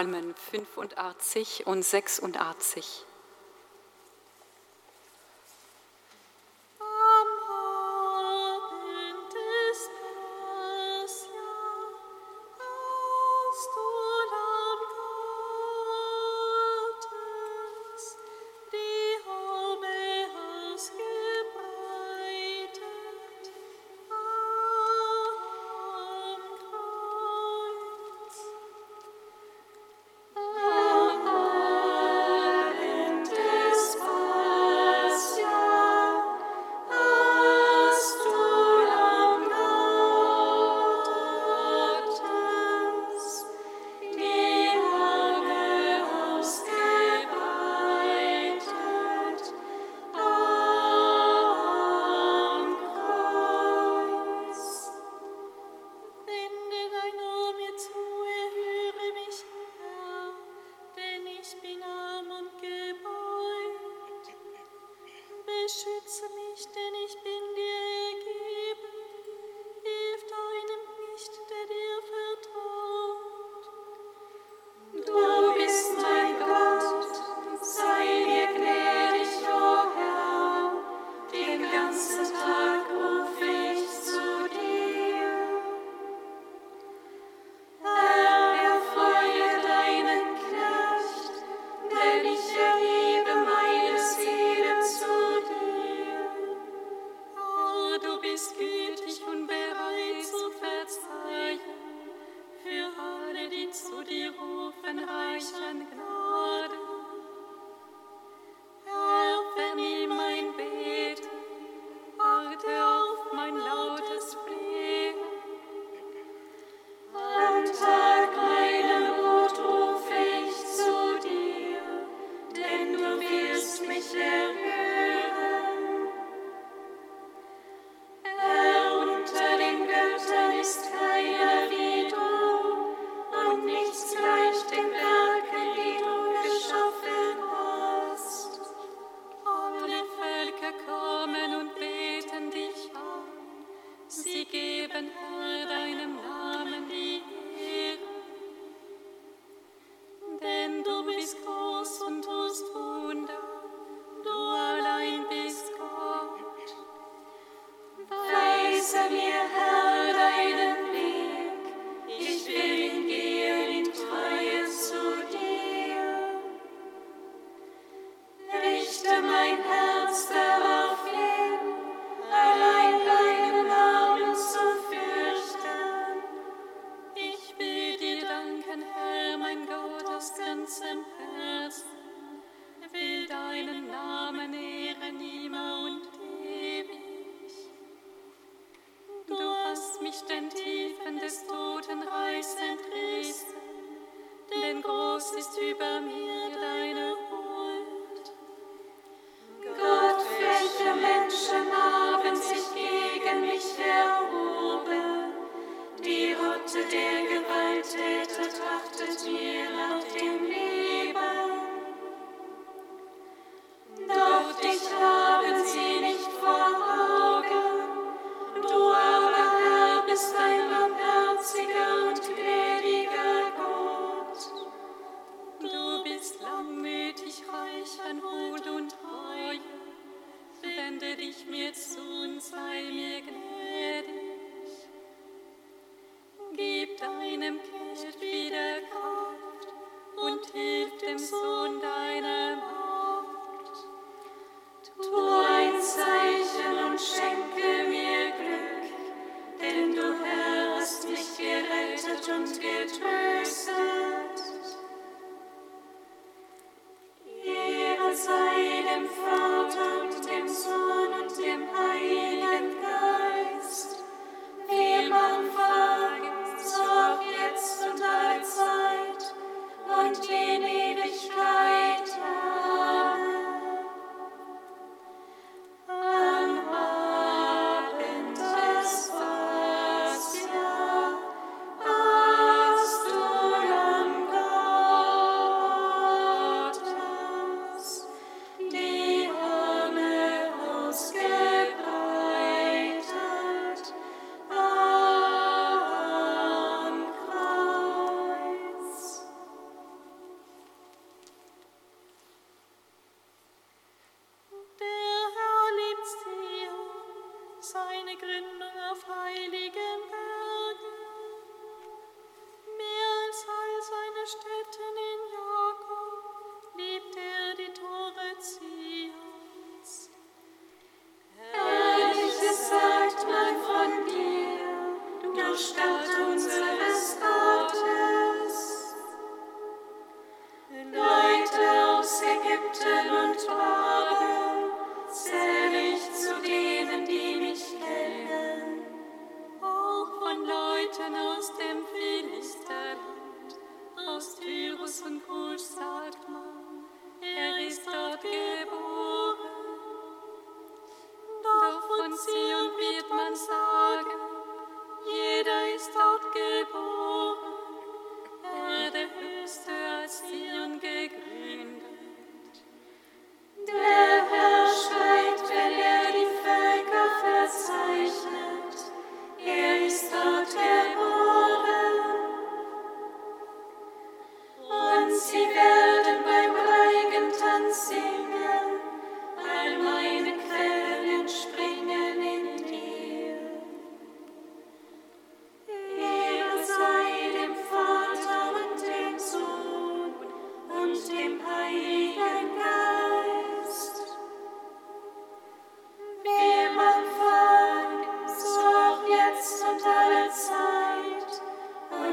Psalmen 85 und 86.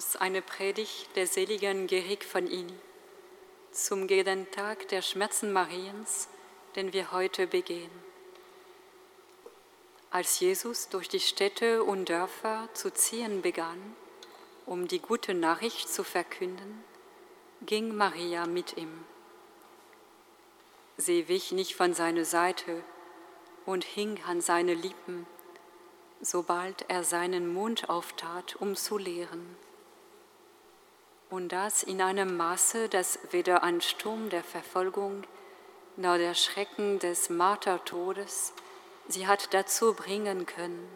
aus einer Predigt der seligen Gerig von Ini zum Gedenktag der Schmerzen Mariens, den wir heute begehen. Als Jesus durch die Städte und Dörfer zu ziehen begann, um die gute Nachricht zu verkünden, ging Maria mit ihm. Sie wich nicht von seiner Seite und hing an seine Lippen, sobald er seinen Mund auftat, um zu lehren. Und das in einem Maße, das weder ein Sturm der Verfolgung noch der Schrecken des Martertodes sie hat dazu bringen können,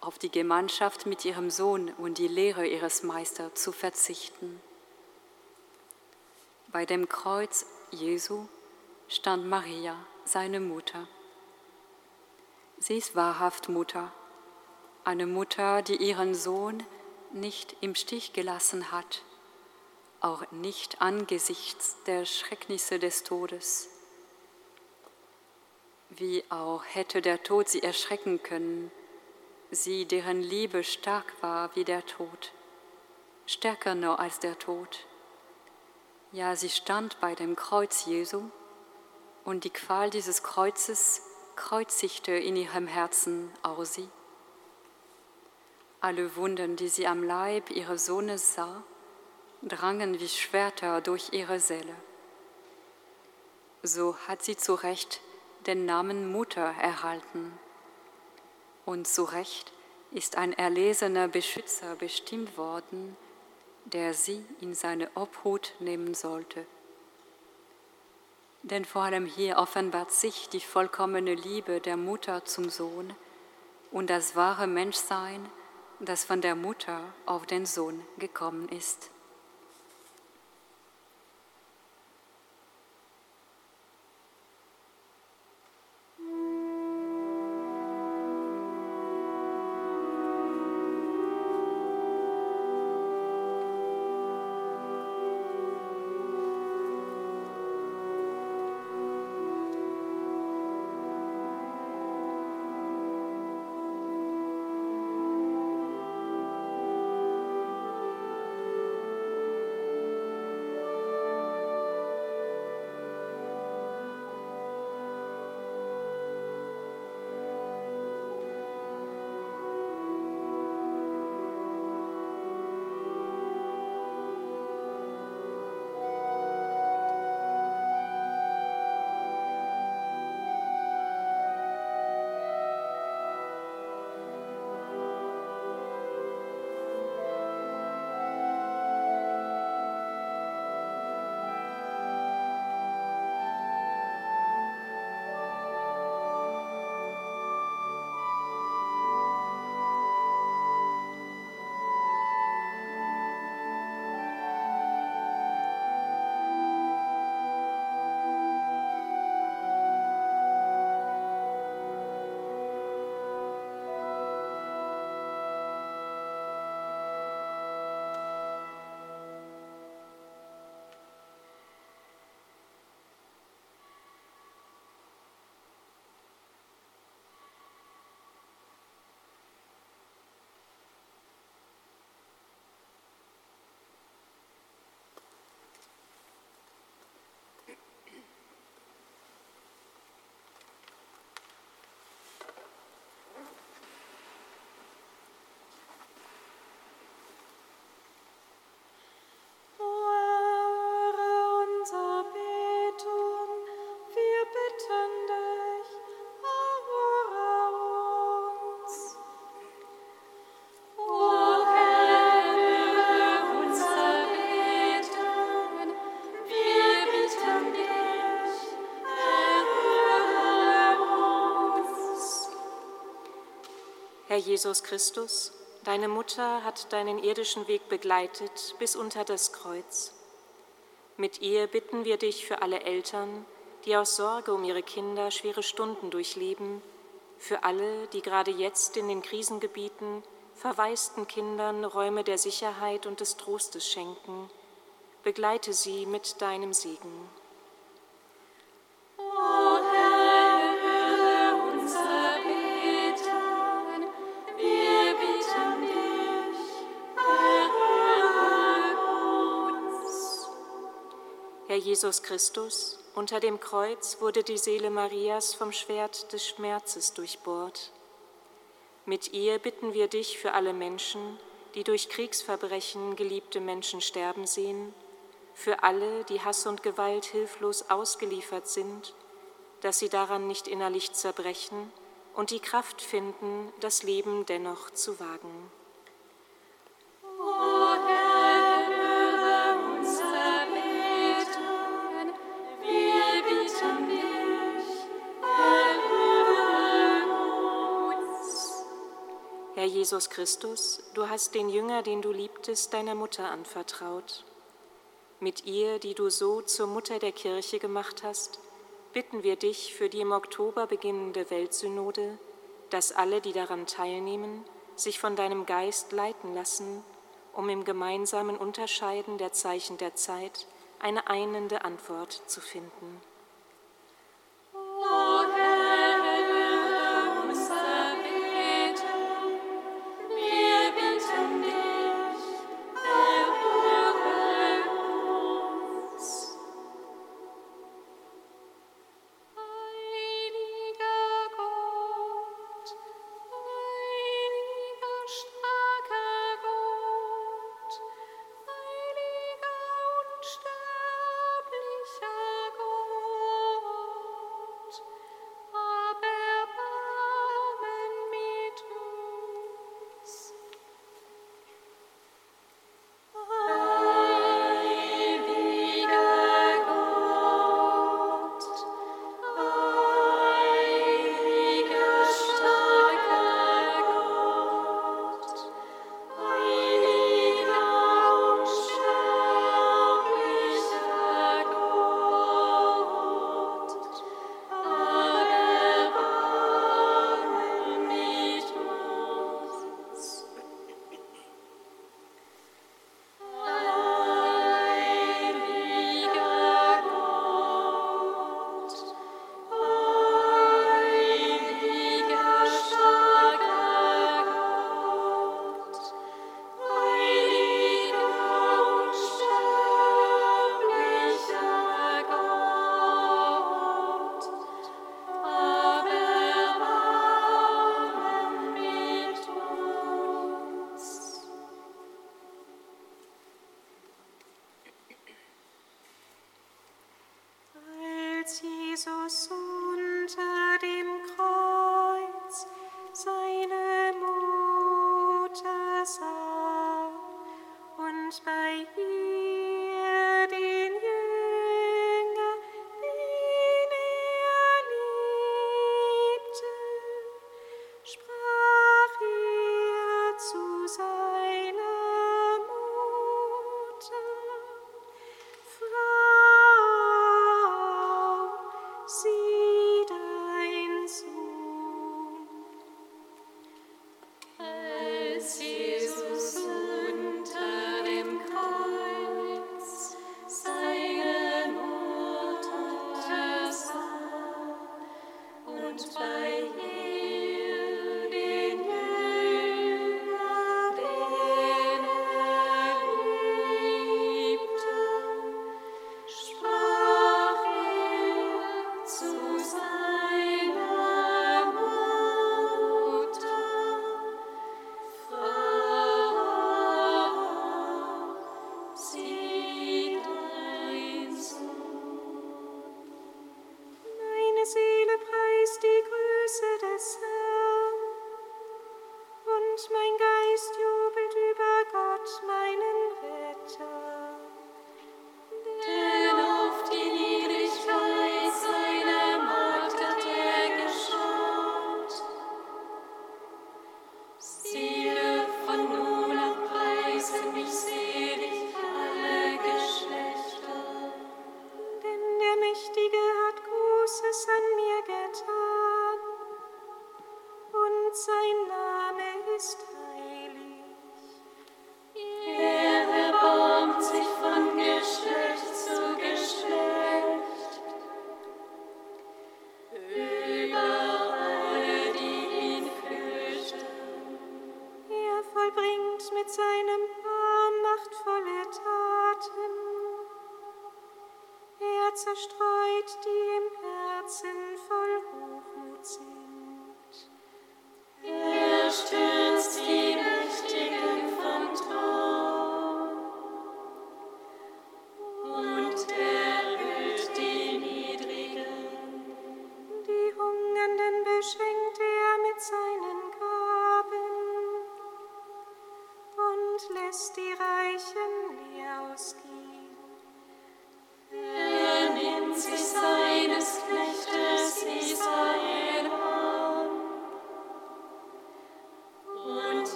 auf die Gemeinschaft mit ihrem Sohn und die Lehre ihres Meisters zu verzichten. Bei dem Kreuz Jesu stand Maria, seine Mutter. Sie ist wahrhaft Mutter, eine Mutter, die ihren Sohn nicht im Stich gelassen hat, auch nicht angesichts der Schrecknisse des Todes wie auch hätte der Tod sie erschrecken können, sie, deren Liebe stark war wie der Tod, stärker nur als der Tod. Ja, sie stand bei dem Kreuz Jesu und die Qual dieses Kreuzes kreuzigte in ihrem Herzen auch sie. Alle Wunden, die sie am Leib ihres Sohnes sah, drangen wie Schwerter durch ihre Seele. So hat sie zu Recht den Namen Mutter erhalten. Und zu Recht ist ein erlesener Beschützer bestimmt worden, der sie in seine Obhut nehmen sollte. Denn vor allem hier offenbart sich die vollkommene Liebe der Mutter zum Sohn und das wahre Menschsein, das von der Mutter auf den Sohn gekommen ist. Jesus Christus, deine Mutter hat deinen irdischen Weg begleitet bis unter das Kreuz. Mit ihr bitten wir dich für alle Eltern, die aus Sorge um ihre Kinder schwere Stunden durchleben, für alle, die gerade jetzt in den Krisengebieten verwaisten Kindern Räume der Sicherheit und des Trostes schenken. Begleite sie mit deinem Segen. Herr Jesus Christus, unter dem Kreuz wurde die Seele Marias vom Schwert des Schmerzes durchbohrt. Mit ihr bitten wir dich für alle Menschen, die durch Kriegsverbrechen geliebte Menschen sterben sehen, für alle, die Hass und Gewalt hilflos ausgeliefert sind, dass sie daran nicht innerlich zerbrechen und die Kraft finden, das Leben dennoch zu wagen. Jesus Christus, du hast den Jünger, den du liebtest, deiner Mutter anvertraut. Mit ihr, die du so zur Mutter der Kirche gemacht hast, bitten wir dich für die im Oktober beginnende Weltsynode, dass alle, die daran teilnehmen, sich von deinem Geist leiten lassen, um im gemeinsamen Unterscheiden der Zeichen der Zeit eine einende Antwort zu finden.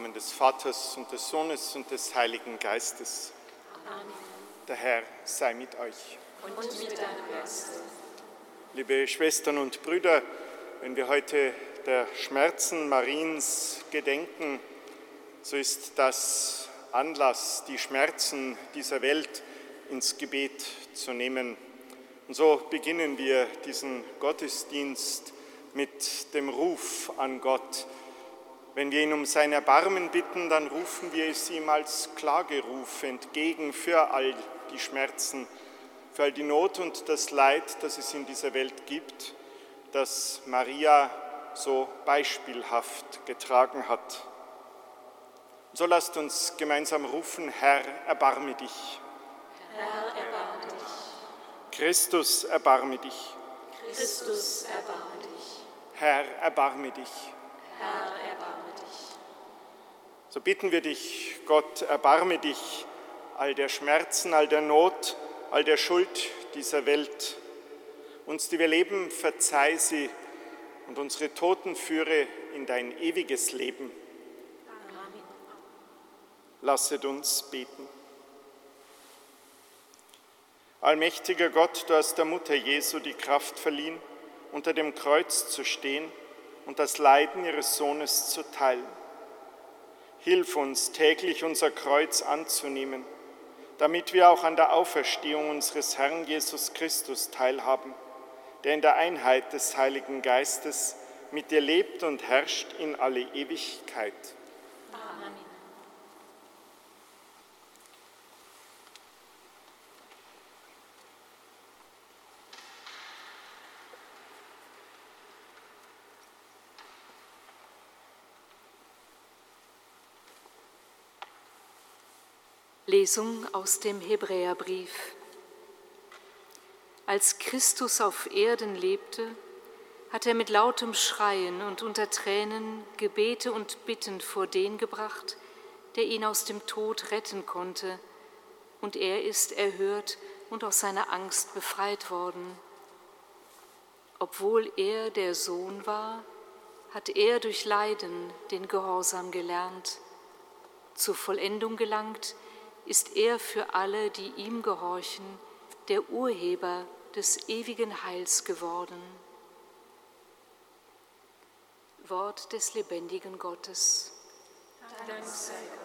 Namen des Vaters und des Sohnes und des Heiligen Geistes. Der Herr sei mit euch. Und mit deinem Geist. Liebe Schwestern und Brüder, wenn wir heute der Schmerzen Mariens gedenken, so ist das Anlass, die Schmerzen dieser Welt ins Gebet zu nehmen. Und so beginnen wir diesen Gottesdienst mit dem Ruf an Gott. Wenn wir ihn um sein Erbarmen bitten, dann rufen wir es ihm als Klageruf entgegen für all die Schmerzen, für all die Not und das Leid, das es in dieser Welt gibt, das Maria so beispielhaft getragen hat. So lasst uns gemeinsam rufen, Herr, erbarme dich. Herr, erbarme dich. Christus, erbarme dich. Christus, erbarme dich. Herr, erbarme dich. Herr, erbarme dich. So bitten wir dich, Gott, erbarme dich all der Schmerzen, all der Not, all der Schuld dieser Welt. Uns, die wir leben, verzeih sie und unsere Toten führe in dein ewiges Leben. Lasset uns beten. Allmächtiger Gott, du hast der Mutter Jesu die Kraft verliehen, unter dem Kreuz zu stehen und das Leiden ihres Sohnes zu teilen. Hilf uns täglich unser Kreuz anzunehmen, damit wir auch an der Auferstehung unseres Herrn Jesus Christus teilhaben, der in der Einheit des Heiligen Geistes mit dir lebt und herrscht in alle Ewigkeit. Lesung aus dem Hebräerbrief. Als Christus auf Erden lebte, hat er mit lautem Schreien und unter Tränen Gebete und Bitten vor den gebracht, der ihn aus dem Tod retten konnte, und er ist erhört und aus seiner Angst befreit worden. Obwohl er der Sohn war, hat er durch Leiden den Gehorsam gelernt. Zur Vollendung gelangt ist er für alle, die ihm gehorchen, der Urheber des ewigen Heils geworden. Wort des lebendigen Gottes. Dank sei Gott.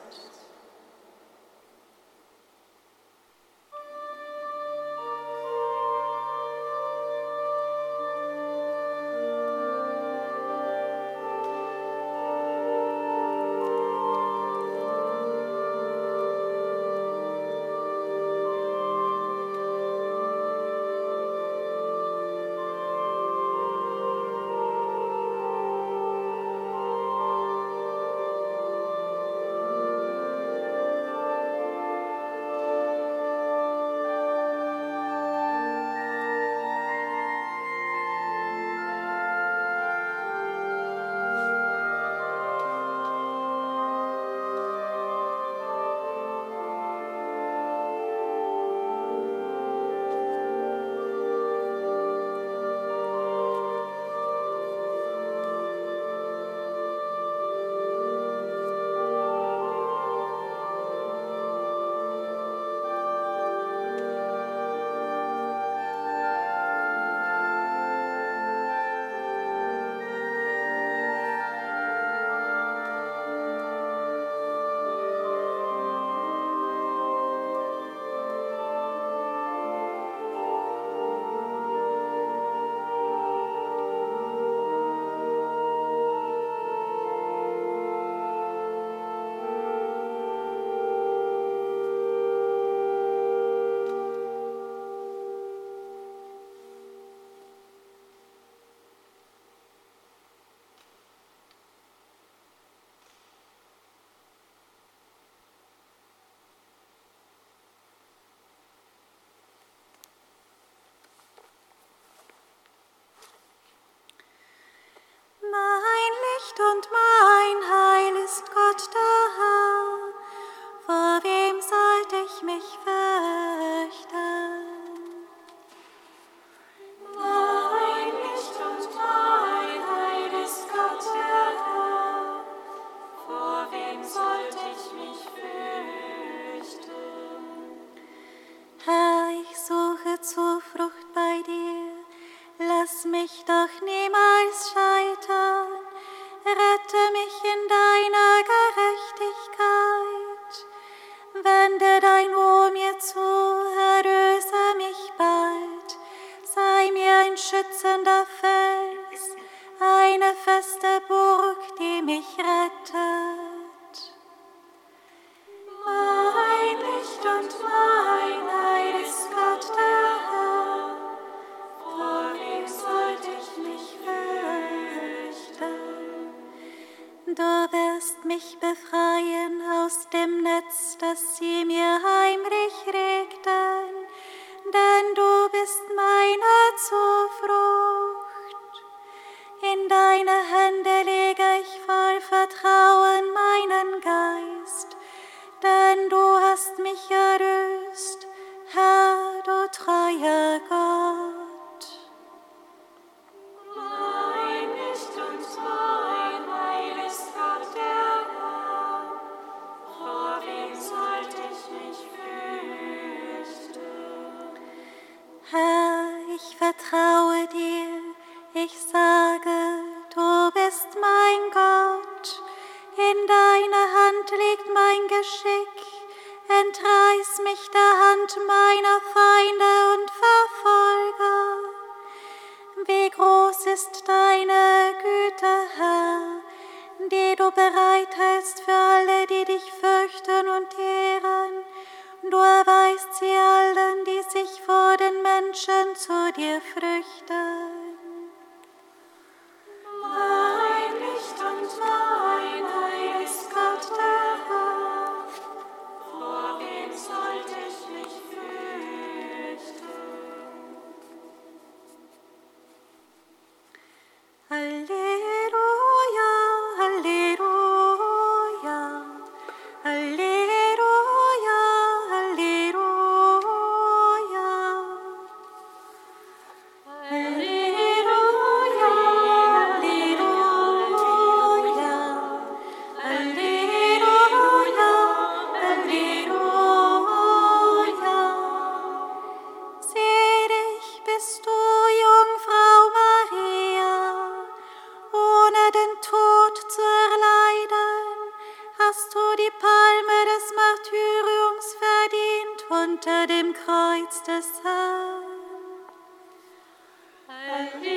Und mein Heil ist Gott Du wirst mich befreien aus dem Netz, das sie mir heimlich regten, denn du bist meine Zuflucht. In deine Hände lege ich voll Vertrauen meinen Geist, denn du hast mich erlöst, Herr, du treuer Gott. Liegt mein Geschick, entreiß mich der Hand meiner Feinde und Verfolger. Wie groß ist deine Güte, Herr, die du bereithältst für alle, die dich fürchten und ehren. Du erweist sie allen, die sich vor den Menschen zu dir flüchten. Unter dem Kreuz des Herrn. Halleluja,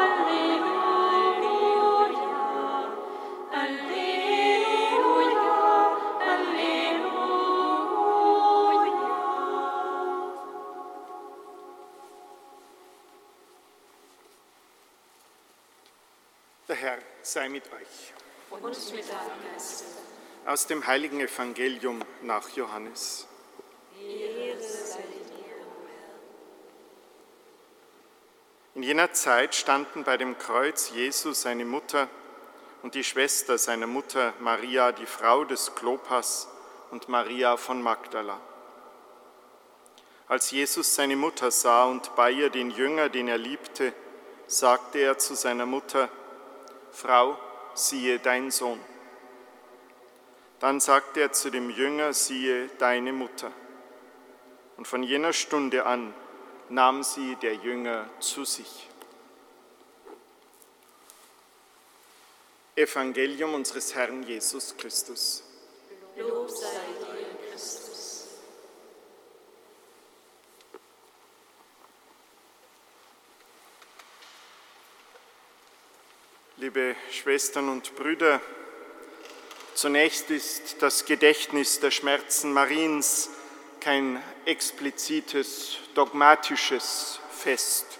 Halleluja, Halleluja, Halleluja. Der Herr sei mit euch. Und mit deinem Geiste. Aus dem heiligen Evangelium nach Johannes. In jener Zeit standen bei dem Kreuz Jesus seine Mutter und die Schwester seiner Mutter Maria, die Frau des Klopas und Maria von Magdala. Als Jesus seine Mutter sah und bei ihr den Jünger, den er liebte, sagte er zu seiner Mutter, Frau, siehe dein Sohn. Dann sagte er zu dem Jünger, siehe deine Mutter. Und von jener Stunde an nahm sie der Jünger zu sich. Evangelium unseres Herrn Jesus Christus. Lob sei dir, Christus. Liebe Schwestern und Brüder, zunächst ist das Gedächtnis der Schmerzen Mariens kein explizites dogmatisches Fest,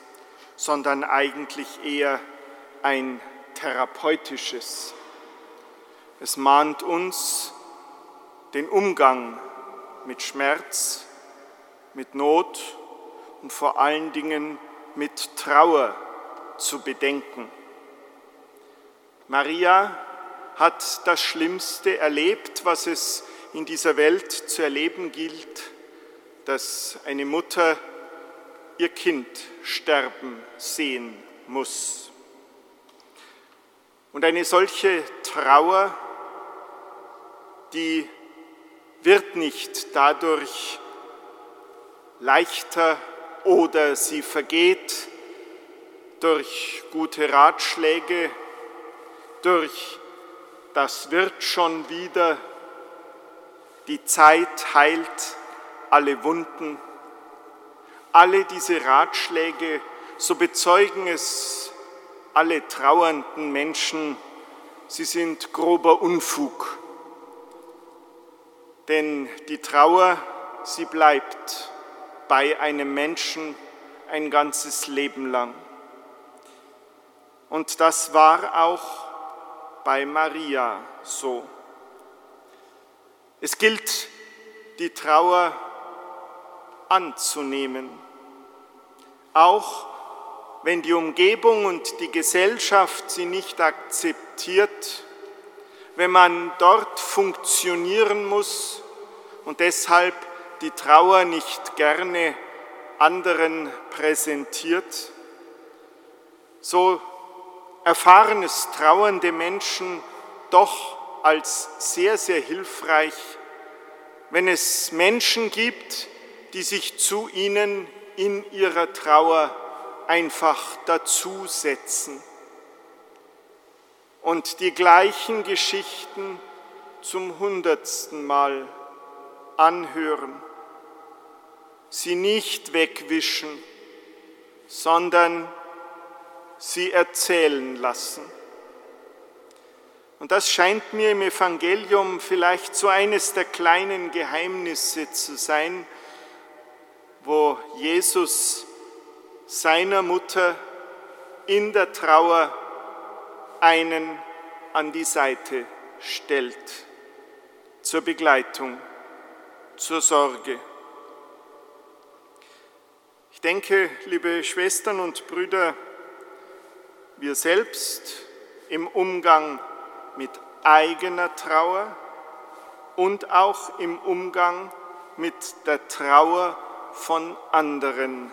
sondern eigentlich eher ein therapeutisches. Es mahnt uns, den Umgang mit Schmerz, mit Not und vor allen Dingen mit Trauer zu bedenken. Maria hat das Schlimmste erlebt, was es in dieser Welt zu erleben gilt, dass eine Mutter ihr Kind sterben sehen muss. Und eine solche Trauer, die wird nicht dadurch leichter oder sie vergeht durch gute Ratschläge, durch das wird schon wieder, die Zeit heilt alle Wunden. Alle diese Ratschläge, so bezeugen es alle trauernden Menschen, sie sind grober Unfug. Denn die Trauer, sie bleibt bei einem Menschen ein ganzes Leben lang. Und das war auch bei Maria so. Es gilt, die Trauer anzunehmen, auch wenn die Umgebung und die Gesellschaft sie nicht akzeptiert, wenn man dort funktionieren muss und deshalb die Trauer nicht gerne anderen präsentiert, so erfahren es trauernde Menschen doch als sehr, sehr hilfreich, wenn es Menschen gibt, die sich zu ihnen in ihrer Trauer einfach dazusetzen. Und die gleichen Geschichten zum hundertsten Mal anhören, sie nicht wegwischen, sondern sie erzählen lassen. Und das scheint mir im Evangelium vielleicht so eines der kleinen Geheimnisse zu sein, wo Jesus seiner Mutter in der Trauer einen an die Seite stellt, zur Begleitung, zur Sorge. Ich denke, liebe Schwestern und Brüder, wir selbst im Umgang mit eigener Trauer und auch im Umgang mit der Trauer von anderen.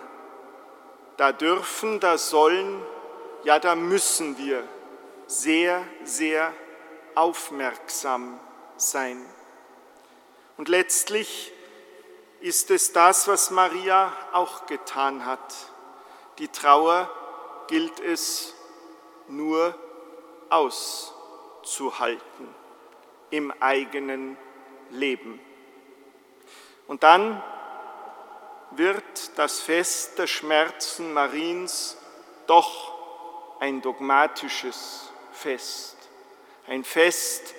Da dürfen, da sollen, ja da müssen wir sehr, sehr aufmerksam sein. Und letztlich ist es das, was Maria auch getan hat. Die Trauer gilt es nur auszuhalten im eigenen Leben. Und dann wird das Fest der Schmerzen Mariens doch ein dogmatisches Fest, ein Fest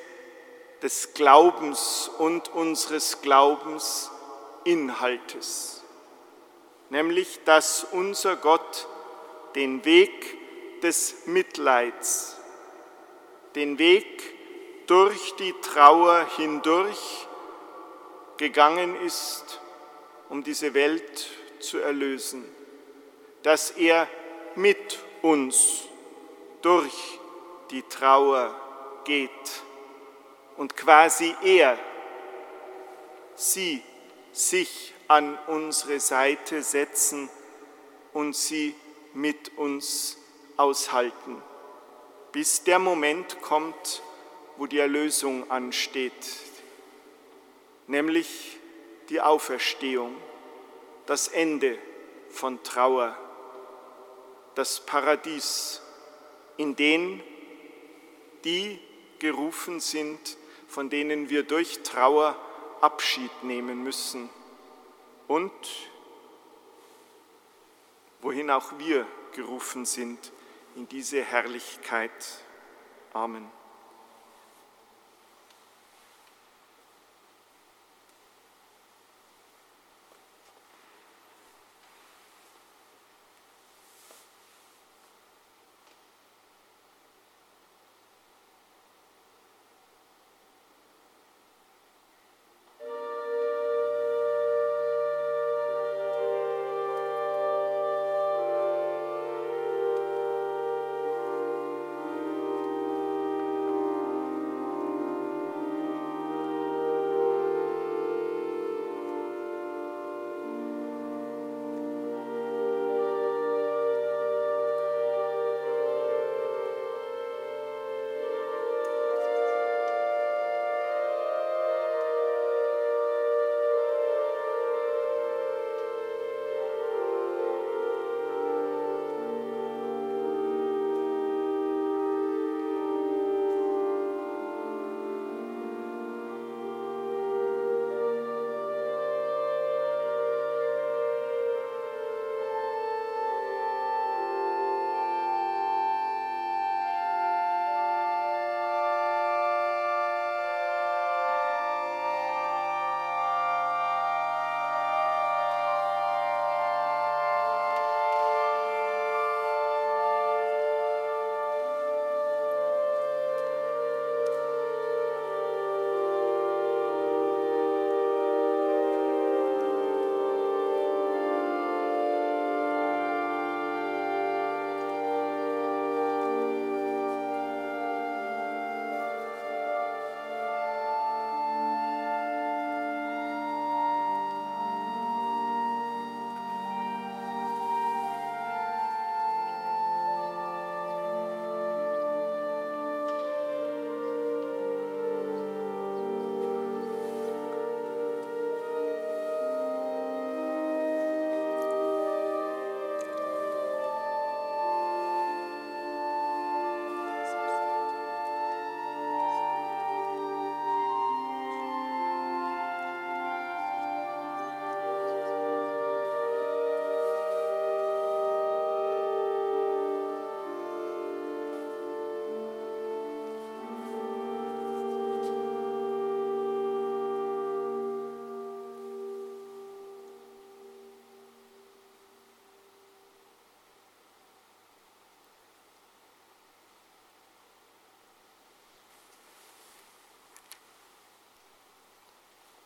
des Glaubens und unseres Glaubensinhaltes, nämlich dass unser Gott den Weg des Mitleids, den Weg durch die Trauer hindurch gegangen ist, um diese Welt zu erlösen, dass er mit uns durch die Trauer geht und quasi er sie sich an unsere Seite setzen und sie mit uns aushalten, bis der Moment kommt, wo die Erlösung ansteht, nämlich die Auferstehung, das Ende von Trauer, das Paradies, in den die gerufen sind, von denen wir durch Trauer Abschied nehmen müssen. Und wohin auch wir gerufen sind in diese Herrlichkeit. Amen.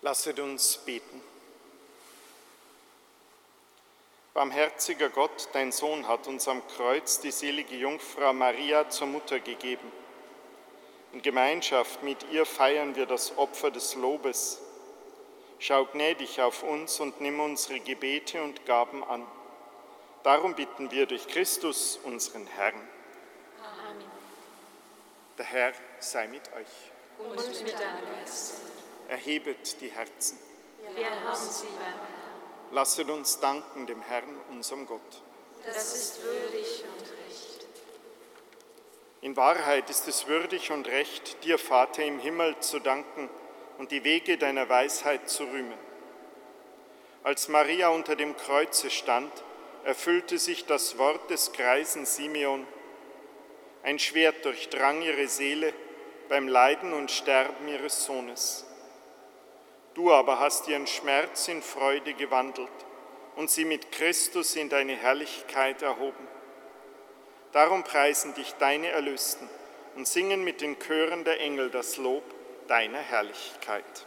Lasset uns beten. Barmherziger Gott, dein Sohn hat uns am Kreuz die selige Jungfrau Maria zur Mutter gegeben. In Gemeinschaft mit ihr feiern wir das Opfer des Lobes. Schau gnädig auf uns und nimm unsere Gebete und Gaben an. Darum bitten wir durch Christus, unseren Herrn. Amen. Der Herr sei mit euch. Und mit deinem Geist erhebet die Herzen. Wir haben sie beim Herrn. Lasset uns danken dem Herrn, unserem Gott. Das ist würdig und recht. In Wahrheit ist es würdig und recht, dir, Vater im Himmel, zu danken und die Wege deiner Weisheit zu rühmen. Als Maria unter dem Kreuze stand, erfüllte sich das Wort des greisen Simeon. Ein Schwert durchdrang ihre Seele beim Leiden und Sterben ihres Sohnes. Du aber hast ihren Schmerz in Freude gewandelt und sie mit Christus in deine Herrlichkeit erhoben. Darum preisen dich deine Erlösten und singen mit den Chören der Engel das Lob deiner Herrlichkeit.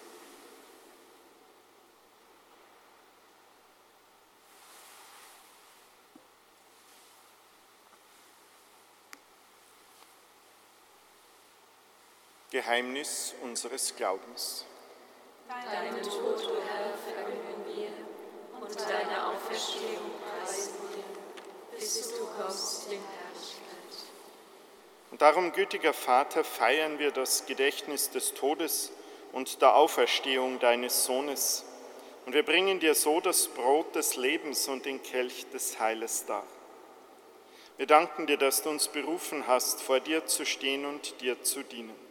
Geheimnis unseres Glaubens. Deinen Tod, o Herr, verkünden wir und deine Auferstehung preisen wir, bis du kommst in Herrlichkeit. Und darum, gütiger Vater, feiern wir das Gedächtnis des Todes und der Auferstehung deines Sohnes. Und wir bringen dir so das Brot des Lebens und den Kelch des Heiles dar. Wir danken dir, dass du uns berufen hast, vor dir zu stehen und dir zu dienen.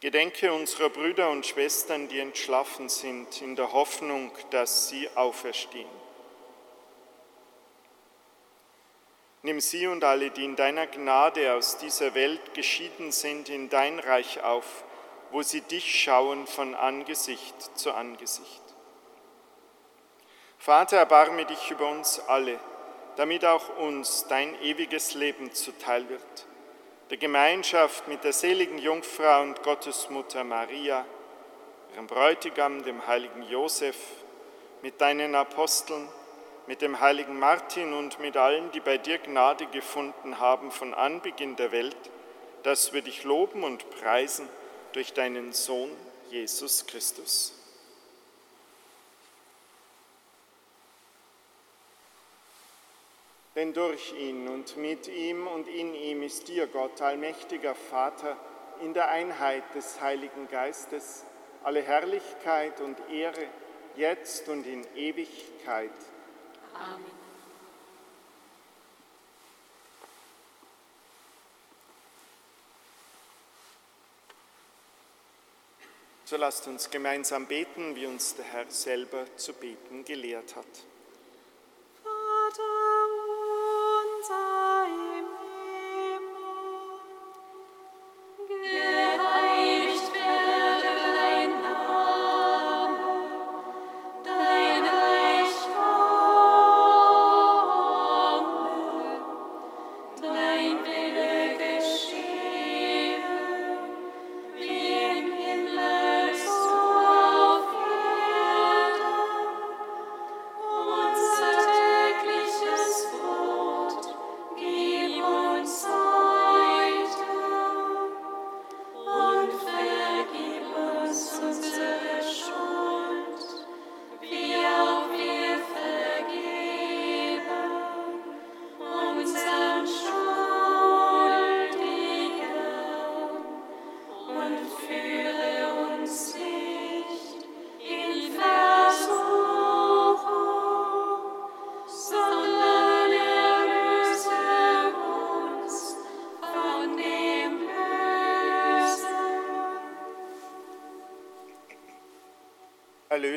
Gedenke unserer Brüder und Schwestern, die entschlafen sind, in der Hoffnung, dass sie auferstehen. Nimm sie und alle, die in deiner Gnade aus dieser Welt geschieden sind, in dein Reich auf, wo sie dich schauen von Angesicht zu Angesicht. Vater, erbarme dich über uns alle, damit auch uns dein ewiges Leben zuteil wird der Gemeinschaft mit der seligen Jungfrau und Gottesmutter Maria, ihrem Bräutigam, dem heiligen Josef, mit deinen Aposteln, mit dem heiligen Martin und mit allen, die bei dir Gnade gefunden haben von Anbeginn der Welt, dass wir dich loben und preisen durch deinen Sohn Jesus Christus. Denn durch ihn und mit ihm und in ihm ist dir, Gott, allmächtiger Vater, in der Einheit des Heiligen Geistes alle Herrlichkeit und Ehre, jetzt und in Ewigkeit. Amen. So lasst uns gemeinsam beten, wie uns der Herr selber zu beten gelehrt hat.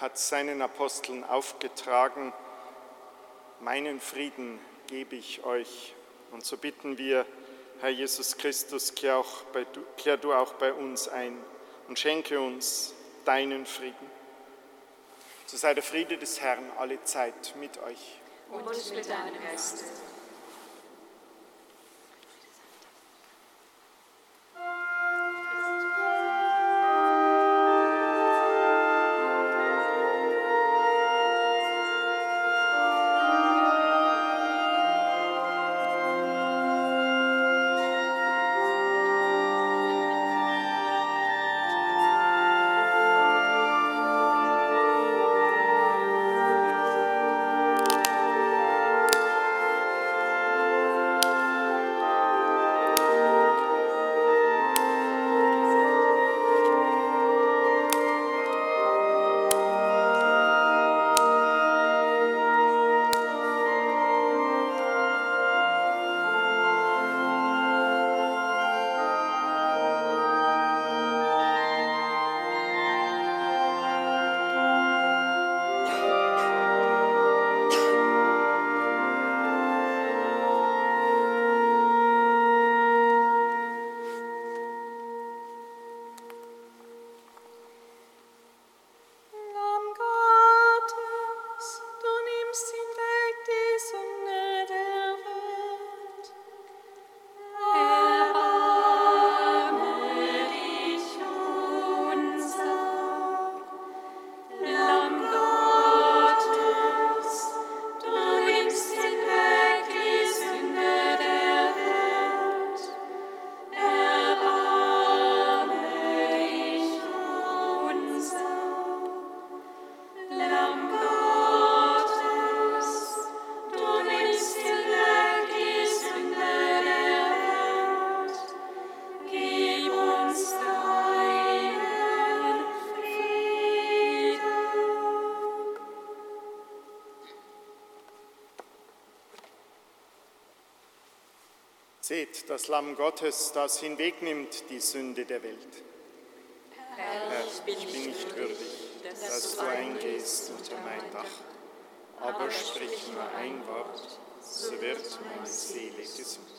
hat seinen Aposteln aufgetragen, meinen Frieden gebe ich euch. Und so bitten wir, Herr Jesus Christus, kehr, auch bei, kehr du auch bei uns ein und schenke uns deinen Frieden. So sei der Friede des Herrn alle Zeit mit euch. Und mit deinem Geiste. Das Lamm Gottes, das hinwegnimmt die Sünde der Welt. Herr, ich bin nicht würdig, dass du eingehst unter mein Dach, aber sprich nur ein Wort, so wird meine Seele gesund.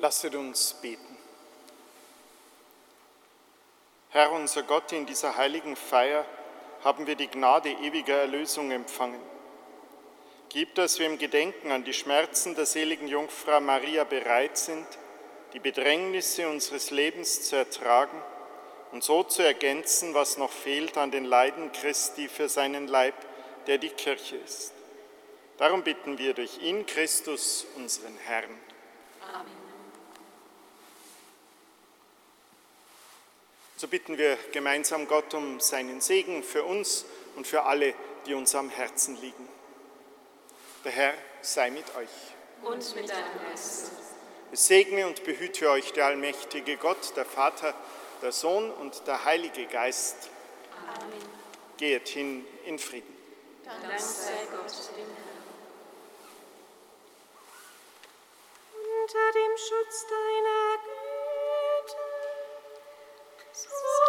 Lasset uns beten. Herr unser Gott, in dieser heiligen Feier haben wir die Gnade ewiger Erlösung empfangen. Gib, dass wir im Gedenken an die Schmerzen der seligen Jungfrau Maria bereit sind, die Bedrängnisse unseres Lebens zu ertragen und so zu ergänzen, was noch fehlt an den Leiden Christi für seinen Leib, der die Kirche ist. Darum bitten wir durch ihn, Christus, unseren Herrn. Amen. So bitten wir gemeinsam Gott um seinen Segen für uns und für alle, die uns am Herzen liegen. Der Herr sei mit euch. Und mit deinem Geist. Es segne und behüte euch der allmächtige Gott, der Vater, der Sohn und der Heilige Geist. Amen. Geht hin in Frieden. Dank sei Gott, dem Herrn. Unter dem Schutz deiner Jesus.